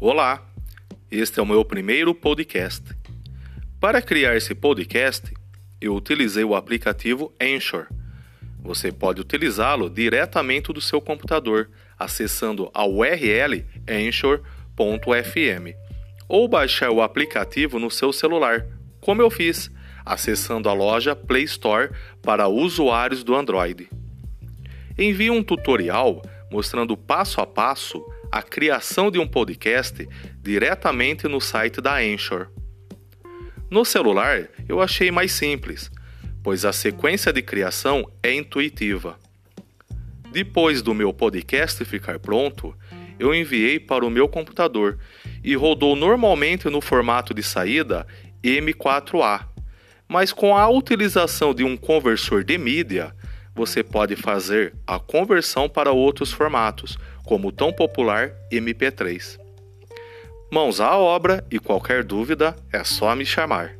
Olá, este é o meu primeiro podcast. Para criar esse podcast, eu utilizei o aplicativo Anchor. Você pode utilizá-lo diretamente do seu computador, acessando a URL anchor.fm, ou baixar o aplicativo no seu celular, como eu fiz, acessando a loja Play Store para usuários do Android. Envie um tutorial mostrando passo a passo a criação de um podcast diretamente no site da Anchor. No celular, eu achei mais simples, pois a sequência de criação é intuitiva. Depois do meu podcast ficar pronto, eu enviei para o meu computador e rodou normalmente no formato de saída M4A. Mas com a utilização de um conversor de mídia, você pode fazer a conversão para outros formatos, como o tão popular MP3. Mãos à obra e qualquer dúvida é só me chamar.